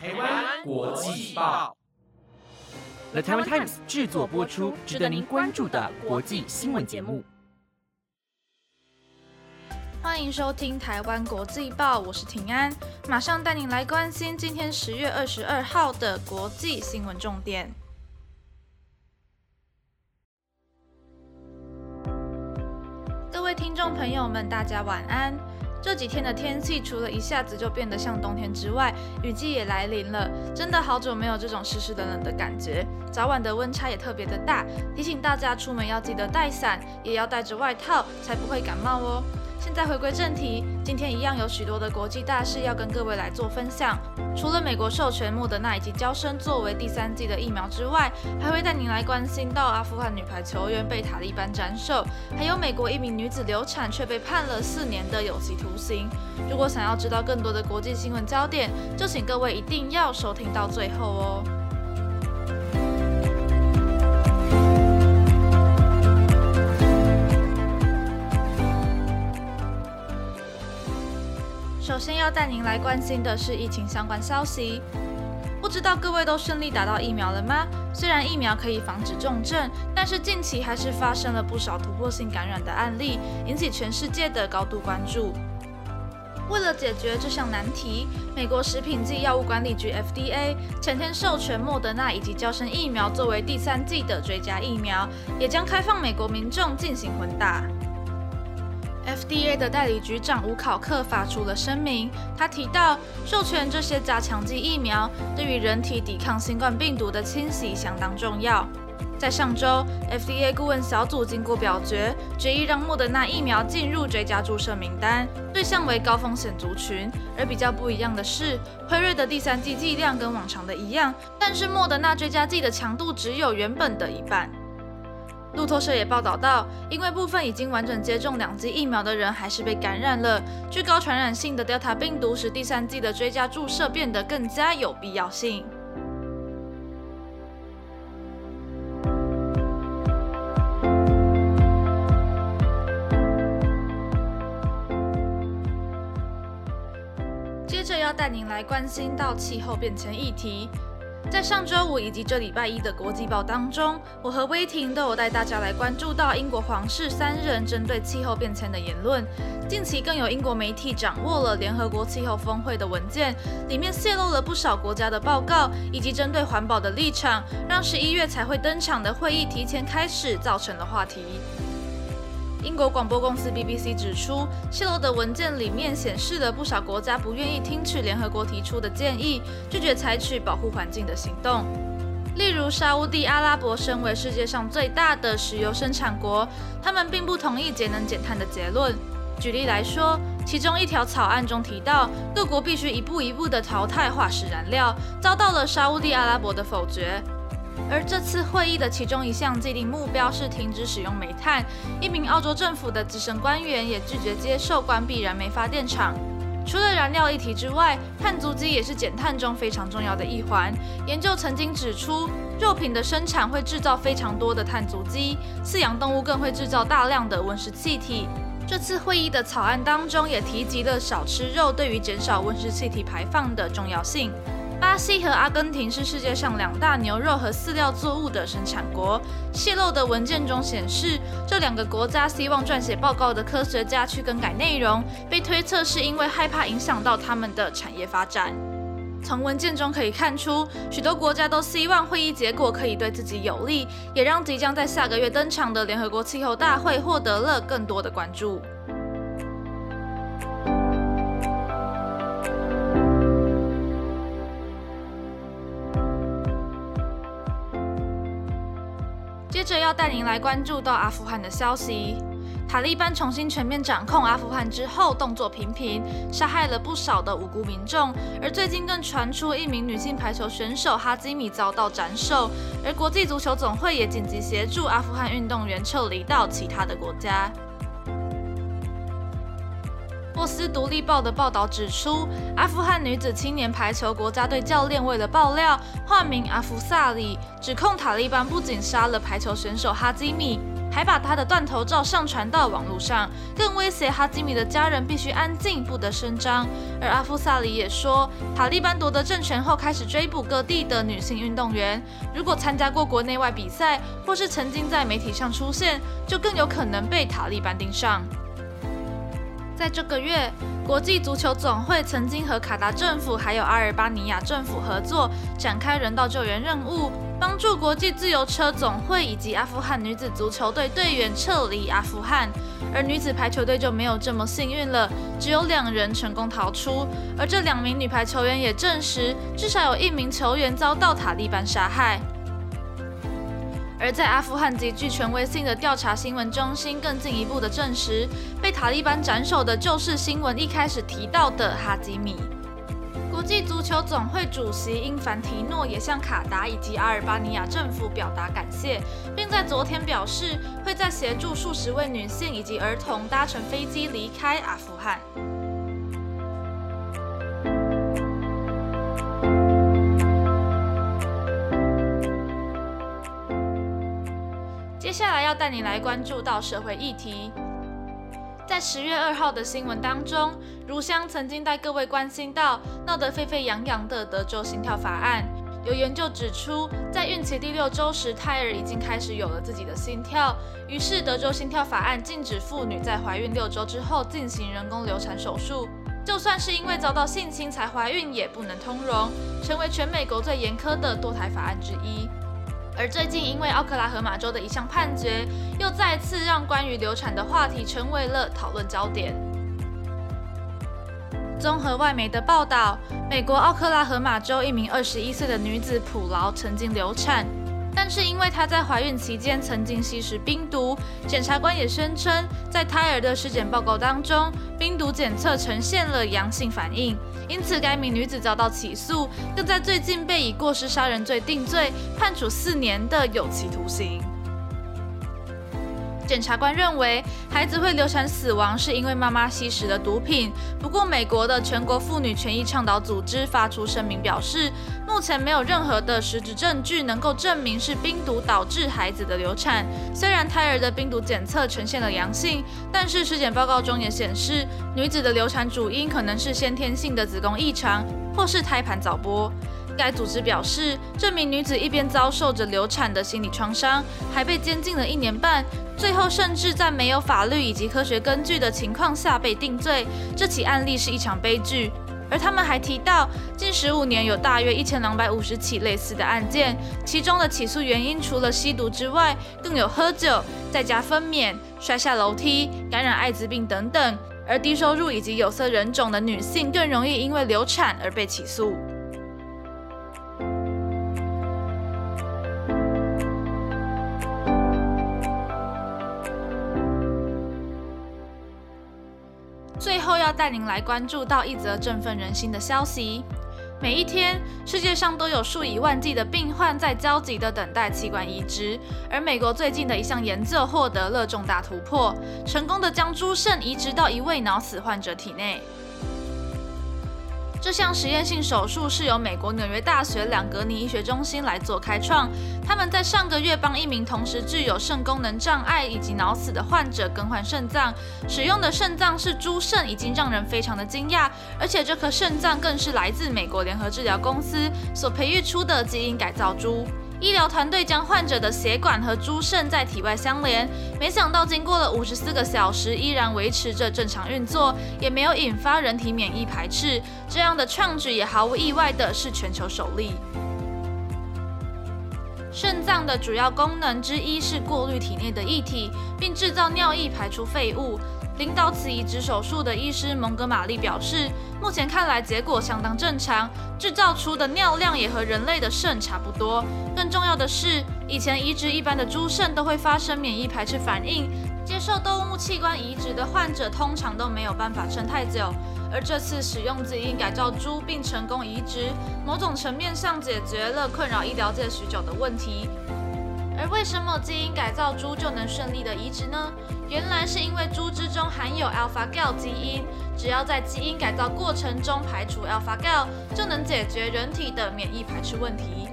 台湾国际报，The Taiwan Times 制作播出，值得您关注的国际新闻节目。欢迎收听台湾国际报，我是平安，马上带您来关心今天十月二十二号的国际新闻重点。各位听众朋友们，大家晚安。这几天的天气，除了一下子就变得像冬天之外，雨季也来临了。真的好久没有这种湿湿冷冷的感觉，早晚的温差也特别的大，提醒大家出门要记得带伞，也要带着外套，才不会感冒哦。现在回归正题，今天一样有许多的国际大事要跟各位来做分享。除了美国授权莫德纳以及交生作为第三剂的疫苗之外，还会带您来关心到阿富汗女排球员被塔利班斩首，还有美国一名女子流产却被判了四年的有期徒刑。如果想要知道更多的国际新闻焦点，就请各位一定要收听到最后哦。先要带您来关心的是疫情相关消息。不知道各位都顺利打到疫苗了吗？虽然疫苗可以防止重症，但是近期还是发生了不少突破性感染的案例，引起全世界的高度关注。为了解决这项难题，美国食品及药物管理局 FDA 前天授权莫德纳以及交生疫苗作为第三剂的追加疫苗，也将开放美国民众进行混打。FDA 的代理局长吴考克发出了声明，他提到，授权这些加强剂疫苗对于人体抵抗新冠病毒的侵袭相当重要。在上周，FDA 顾问小组经过表决，决议让莫德纳疫苗进入追加注射名单，对象为高风险族群。而比较不一样的是，辉瑞的第三剂剂量跟往常的一样，但是莫德纳追加剂的强度只有原本的一半。路透社也报道到，因为部分已经完整接种两剂疫苗的人还是被感染了，具高传染性的 Delta 病毒使第三剂的追加注射变得更加有必要性。接着要带您来关心到气候变迁议题。在上周五以及这礼拜一的国际报当中，我和威霆都有带大家来关注到英国皇室三人针对气候变迁的言论。近期更有英国媒体掌握了联合国气候峰会的文件，里面泄露了不少国家的报告以及针对环保的立场，让十一月才会登场的会议提前开始，造成了话题。英国广播公司 BBC 指出，泄露的文件里面显示了不少国家不愿意听取联合国提出的建议，拒绝采取保护环境的行动。例如，沙地阿拉伯身为世界上最大的石油生产国，他们并不同意节能减碳的结论。举例来说，其中一条草案中提到，各国必须一步一步地淘汰化石燃料，遭到了沙地阿拉伯的否决。而这次会议的其中一项既定目标是停止使用煤炭。一名澳洲政府的资深官员也拒绝接受关闭燃煤发电厂。除了燃料议题之外，碳足迹也是减碳中非常重要的一环。研究曾经指出，肉品的生产会制造非常多的碳足迹，饲养动物更会制造大量的温室气体。这次会议的草案当中也提及了少吃肉对于减少温室气体排放的重要性。巴西和阿根廷是世界上两大牛肉和饲料作物的生产国。泄露的文件中显示，这两个国家希望撰写报告的科学家去更改内容，被推测是因为害怕影响到他们的产业发展。从文件中可以看出，许多国家都希望会议结果可以对自己有利，也让即将在下个月登场的联合国气候大会获得了更多的关注。这要带您来关注到阿富汗的消息。塔利班重新全面掌控阿富汗之后，动作频频，杀害了不少的无辜民众。而最近更传出一名女性排球选手哈基米遭到斩首。而国际足球总会也紧急协助阿富汗运动员撤离到其他的国家。斯独立报的报道指出，阿富汗女子青年排球国家队教练为了爆料，化名阿夫萨里，指控塔利班不仅杀了排球选手哈基米，还把他的断头照上传到网络上，更威胁哈基米的家人必须安静，不得声张。而阿夫萨里也说，塔利班夺得政权后，开始追捕各地的女性运动员，如果参加过国内外比赛，或是曾经在媒体上出现，就更有可能被塔利班盯上。在这个月，国际足球总会曾经和卡达政府还有阿尔巴尼亚政府合作，展开人道救援任务，帮助国际自由车总会以及阿富汗女子足球队队员撤离阿富汗。而女子排球队就没有这么幸运了，只有两人成功逃出。而这两名女排球员也证实，至少有一名球员遭到塔利班杀害。而在阿富汗极具权威性的调查新闻中心更进一步的证实，被塔利班斩首的就是新闻一开始提到的哈吉米。国际足球总会主席因凡提诺也向卡达以及阿尔巴尼亚政府表达感谢，并在昨天表示会在协助数十位女性以及儿童搭乘飞机离开阿富汗。要带你来关注到社会议题。在十月二号的新闻当中，如香曾经带各位关心到闹得沸沸扬扬的德州心跳法案。有研究指出，在孕期第六周时，胎儿已经开始有了自己的心跳。于是，德州心跳法案禁止妇女在怀孕六周之后进行人工流产手术，就算是因为遭到性侵才怀孕，也不能通融，成为全美国最严苛的堕胎法案之一。而最近，因为奥克拉荷马州的一项判决，又再次让关于流产的话题成为了讨论焦点。综合外媒的报道，美国奥克拉荷马州一名二十一岁的女子普劳曾经流产，但是因为她在怀孕期间曾经吸食冰毒，检察官也声称，在胎儿的尸检报告当中，冰毒检测呈现了阳性反应。因此，该名女子遭到起诉，更在最近被以过失杀人罪定罪，判处四年的有期徒刑。检察官认为，孩子会流产死亡是因为妈妈吸食了毒品。不过，美国的全国妇女权益倡导组织发出声明表示，目前没有任何的实质证据能够证明是冰毒导致孩子的流产。虽然胎儿的冰毒检测呈现了阳性，但是尸检报告中也显示，女子的流产主因可能是先天性的子宫异常，或是胎盘早剥。该组织表示，这名女子一边遭受着流产的心理创伤，还被监禁了一年半，最后甚至在没有法律以及科学根据的情况下被定罪。这起案例是一场悲剧。而他们还提到，近十五年有大约一千两百五十起类似的案件，其中的起诉原因除了吸毒之外，更有喝酒、在家分娩、摔下楼梯、感染艾滋病等等。而低收入以及有色人种的女性更容易因为流产而被起诉。带您来关注到一则振奋人心的消息。每一天，世界上都有数以万计的病患在焦急地等待器官移植，而美国最近的一项研究获得了重大突破，成功的将猪肾移植到一位脑死患者体内。这项实验性手术是由美国纽约大学两格尼医学中心来做开创。他们在上个月帮一名同时具有肾功能障碍以及脑死的患者更换肾脏，使用的肾脏是猪肾，已经让人非常的惊讶。而且这颗肾脏更是来自美国联合治疗公司所培育出的基因改造猪。医疗团队将患者的血管和猪肾在体外相连，没想到经过了五十四个小时，依然维持着正常运作，也没有引发人体免疫排斥。这样的创举也毫无意外的是全球首例。肾脏的主要功能之一是过滤体内的液体，并制造尿液排出废物。领导此移植手术的医师蒙哥马利表示，目前看来结果相当正常，制造出的尿量也和人类的肾差不多。更重要的是，以前移植一般的猪肾都会发生免疫排斥反应，接受动物器官移植的患者通常都没有办法撑太久。而这次使用基因改造猪并成功移植，某种层面上解决了困扰医疗界许久的问题。而为什么基因改造猪就能顺利的移植呢？原来是因为猪之中含有 AlphaGal 基因，只要在基因改造过程中排除 AlphaGal，就能解决人体的免疫排斥问题。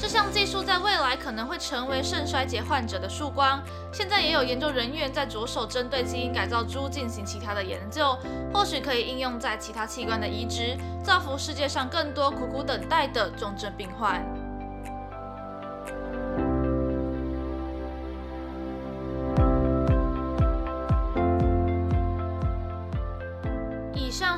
这项技术在未来可能会成为肾衰竭患者的曙光。现在也有研究人员在着手针对基因改造猪进行其他的研究，或许可以应用在其他器官的移植，造福世界上更多苦苦等待的重症病患。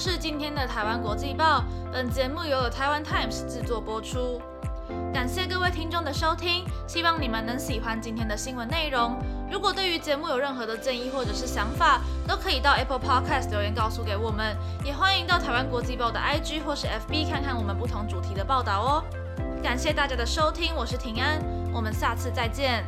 是今天的台湾国际报，本节目由台湾 Times 制作播出。感谢各位听众的收听，希望你们能喜欢今天的新闻内容。如果对于节目有任何的建议或者是想法，都可以到 Apple Podcast 留言告诉给我们，也欢迎到台湾国际报的 IG 或是 FB 看看我们不同主题的报道哦。感谢大家的收听，我是平安，我们下次再见。